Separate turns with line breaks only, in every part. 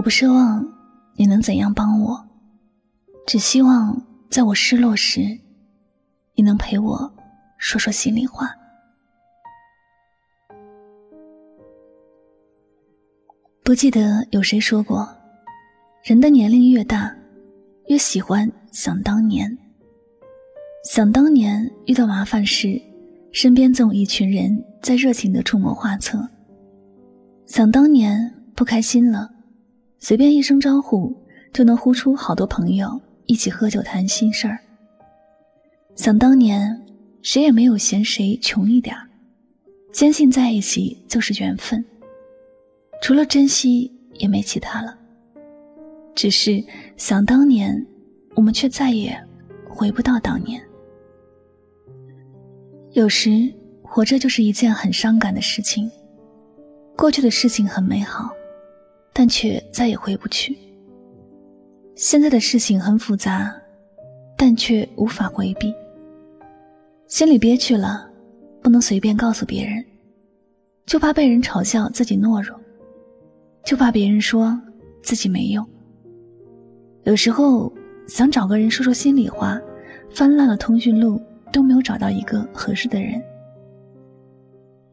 我不奢望你能怎样帮我，只希望在我失落时，你能陪我说说心里话。不记得有谁说过，人的年龄越大，越喜欢想当年。想当年遇到麻烦时，身边总有一群人在热情的出谋划策。想当年不开心了。随便一声招呼，就能呼出好多朋友一起喝酒谈心事儿。想当年，谁也没有嫌谁穷一点儿，坚信在一起就是缘分。除了珍惜，也没其他了。只是想当年，我们却再也回不到当年。有时，活着就是一件很伤感的事情。过去的事情很美好。但却再也回不去。现在的事情很复杂，但却无法回避。心里憋屈了，不能随便告诉别人，就怕被人嘲笑自己懦弱，就怕别人说自己没用。有时候想找个人说说心里话，翻烂了通讯录都没有找到一个合适的人。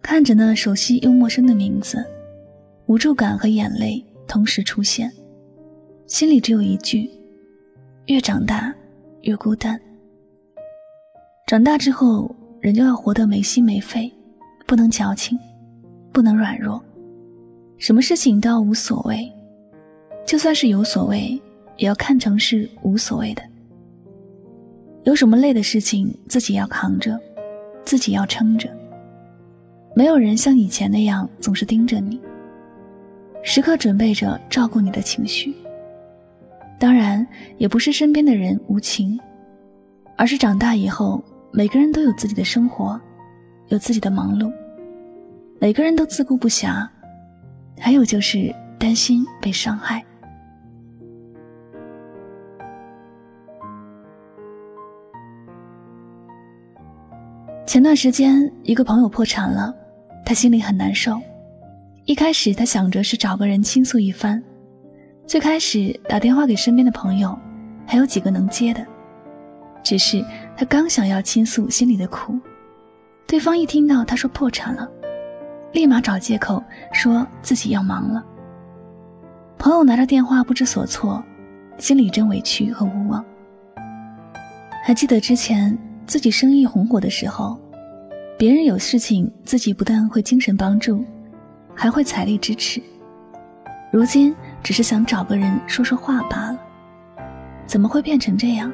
看着那熟悉又陌生的名字。无助感和眼泪同时出现，心里只有一句：越长大越孤单。长大之后，人就要活得没心没肺，不能矫情，不能软弱，什么事情都要无所谓，就算是有所谓，也要看成是无所谓的。有什么累的事情，自己要扛着，自己要撑着。没有人像以前那样总是盯着你。时刻准备着照顾你的情绪。当然，也不是身边的人无情，而是长大以后，每个人都有自己的生活，有自己的忙碌，每个人都自顾不暇，还有就是担心被伤害。前段时间，一个朋友破产了，他心里很难受。一开始他想着是找个人倾诉一番，最开始打电话给身边的朋友，还有几个能接的。只是他刚想要倾诉心里的苦，对方一听到他说破产了，立马找借口说自己要忙了。朋友拿着电话不知所措，心里真委屈和无望。还记得之前自己生意红火的时候，别人有事情，自己不但会精神帮助。还会财力支持，如今只是想找个人说说话罢了，怎么会变成这样？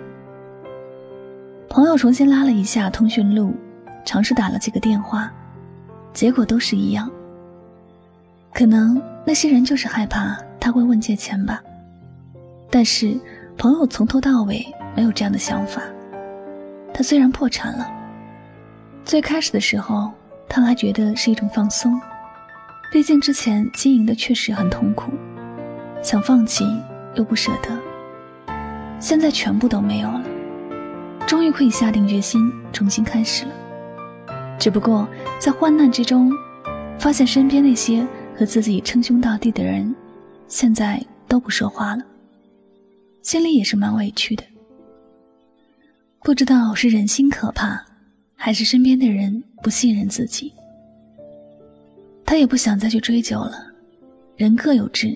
朋友重新拉了一下通讯录，尝试打了几个电话，结果都是一样。可能那些人就是害怕他会问借钱吧。但是朋友从头到尾没有这样的想法。他虽然破产了，最开始的时候他还觉得是一种放松。毕竟之前经营的确实很痛苦，想放弃又不舍得，现在全部都没有了，终于可以下定决心重新开始了。只不过在患难之中，发现身边那些和自己称兄道弟的人，现在都不说话了，心里也是蛮委屈的。不知道是人心可怕，还是身边的人不信任自己。他也不想再去追究了，人各有志，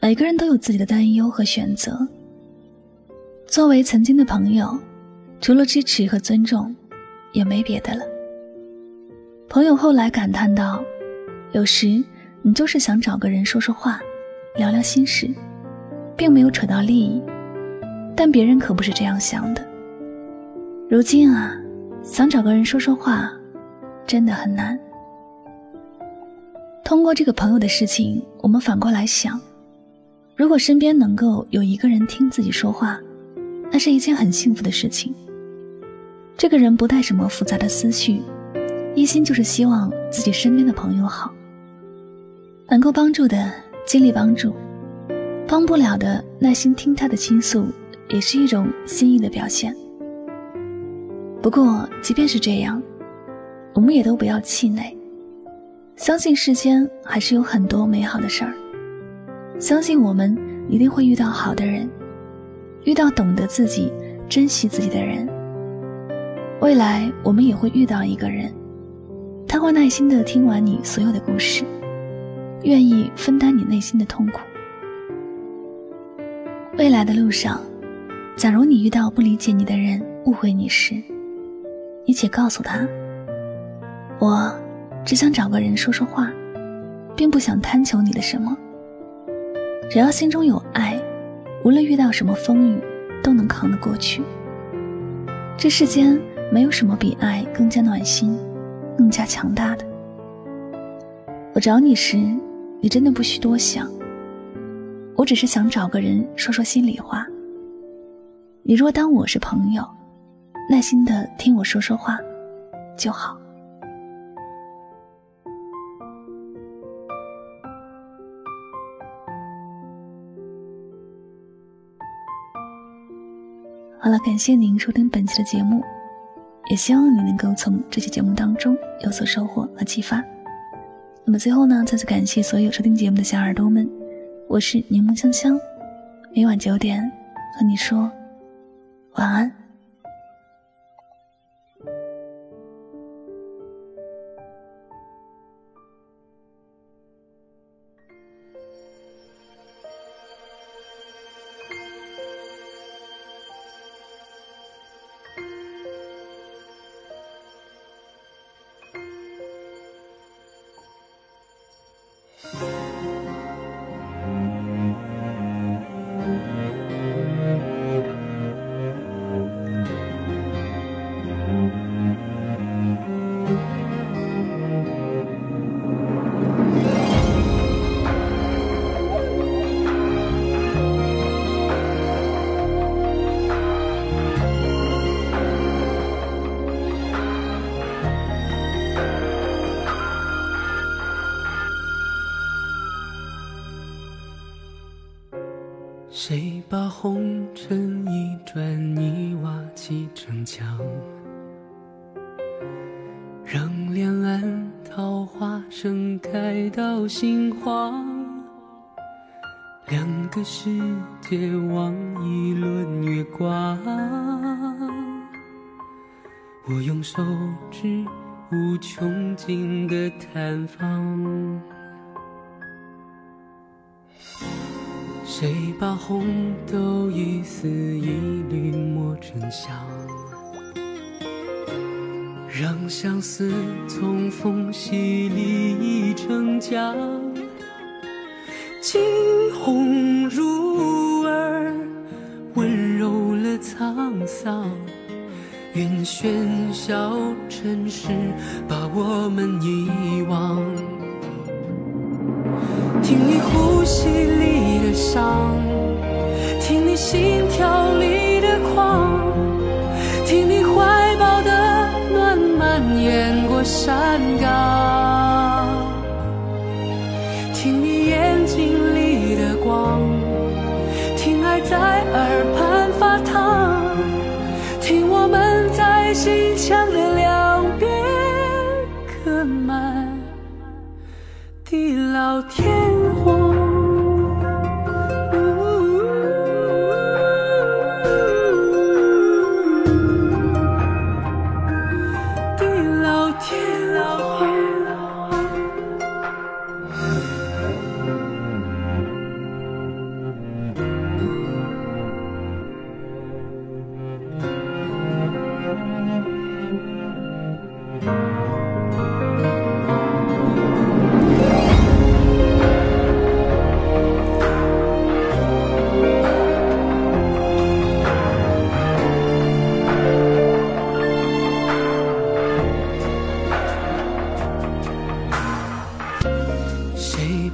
每个人都有自己的担忧和选择。作为曾经的朋友，除了支持和尊重，也没别的了。朋友后来感叹道：“有时你就是想找个人说说话，聊聊心事，并没有扯到利益，但别人可不是这样想的。如今啊，想找个人说说话，真的很难。”通过这个朋友的事情，我们反过来想：如果身边能够有一个人听自己说话，那是一件很幸福的事情。这个人不带什么复杂的思绪，一心就是希望自己身边的朋友好。能够帮助的尽力帮助，帮不了的耐心听他的倾诉，也是一种心意的表现。不过，即便是这样，我们也都不要气馁。相信世间还是有很多美好的事儿，相信我们一定会遇到好的人，遇到懂得自己、珍惜自己的人。未来我们也会遇到一个人，他会耐心的听完你所有的故事，愿意分担你内心的痛苦。未来的路上，假如你遇到不理解你的人、误会你时，你且告诉他：“我只想找个人说说话，并不想贪求你的什么。只要心中有爱，无论遇到什么风雨，都能扛得过去。这世间没有什么比爱更加暖心、更加强大的。我找你时，你真的不需多想。”我只是想找个人说说心里话。你若当我是朋友，耐心的听我说说话，就好。那，感谢您收听本期的节目，也希望你能够从这期节目当中有所收获和启发。那么最后呢，再次感谢所有收听节目的小耳朵们。我是柠檬香香，每晚九点和你说晚安。
谁把红尘一砖一瓦砌成墙，让两岸桃花盛开到心慌。两个世界望一轮月光，我用手指无穷尽的探访。谁把红豆一丝一缕磨成香，让相思从缝隙里溢成江。惊鸿入耳，温柔了沧桑。愿喧嚣尘世把我们遗忘。听你呼吸里的伤，听你心跳里的狂，听你怀抱的暖蔓延过山岗，听你眼睛里的光，听爱在耳畔发烫，听我们在心墙的两边刻满地老天。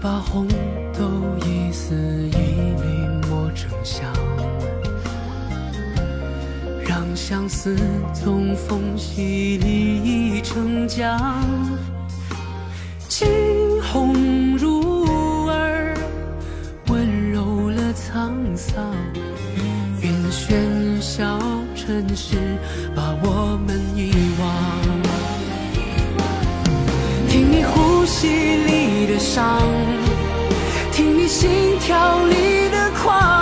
把红豆一丝一缕磨成香，让相思从缝隙里溢成江，惊鸿入耳，温柔了沧桑。愿喧嚣尘世把我们遗忘。心里的伤，听你。心跳里的狂，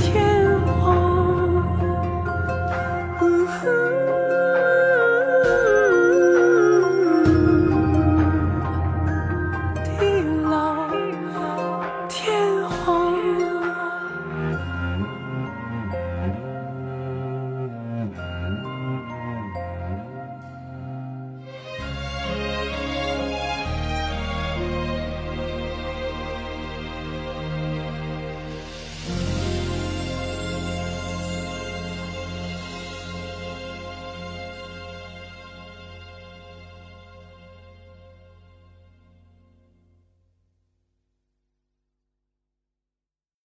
天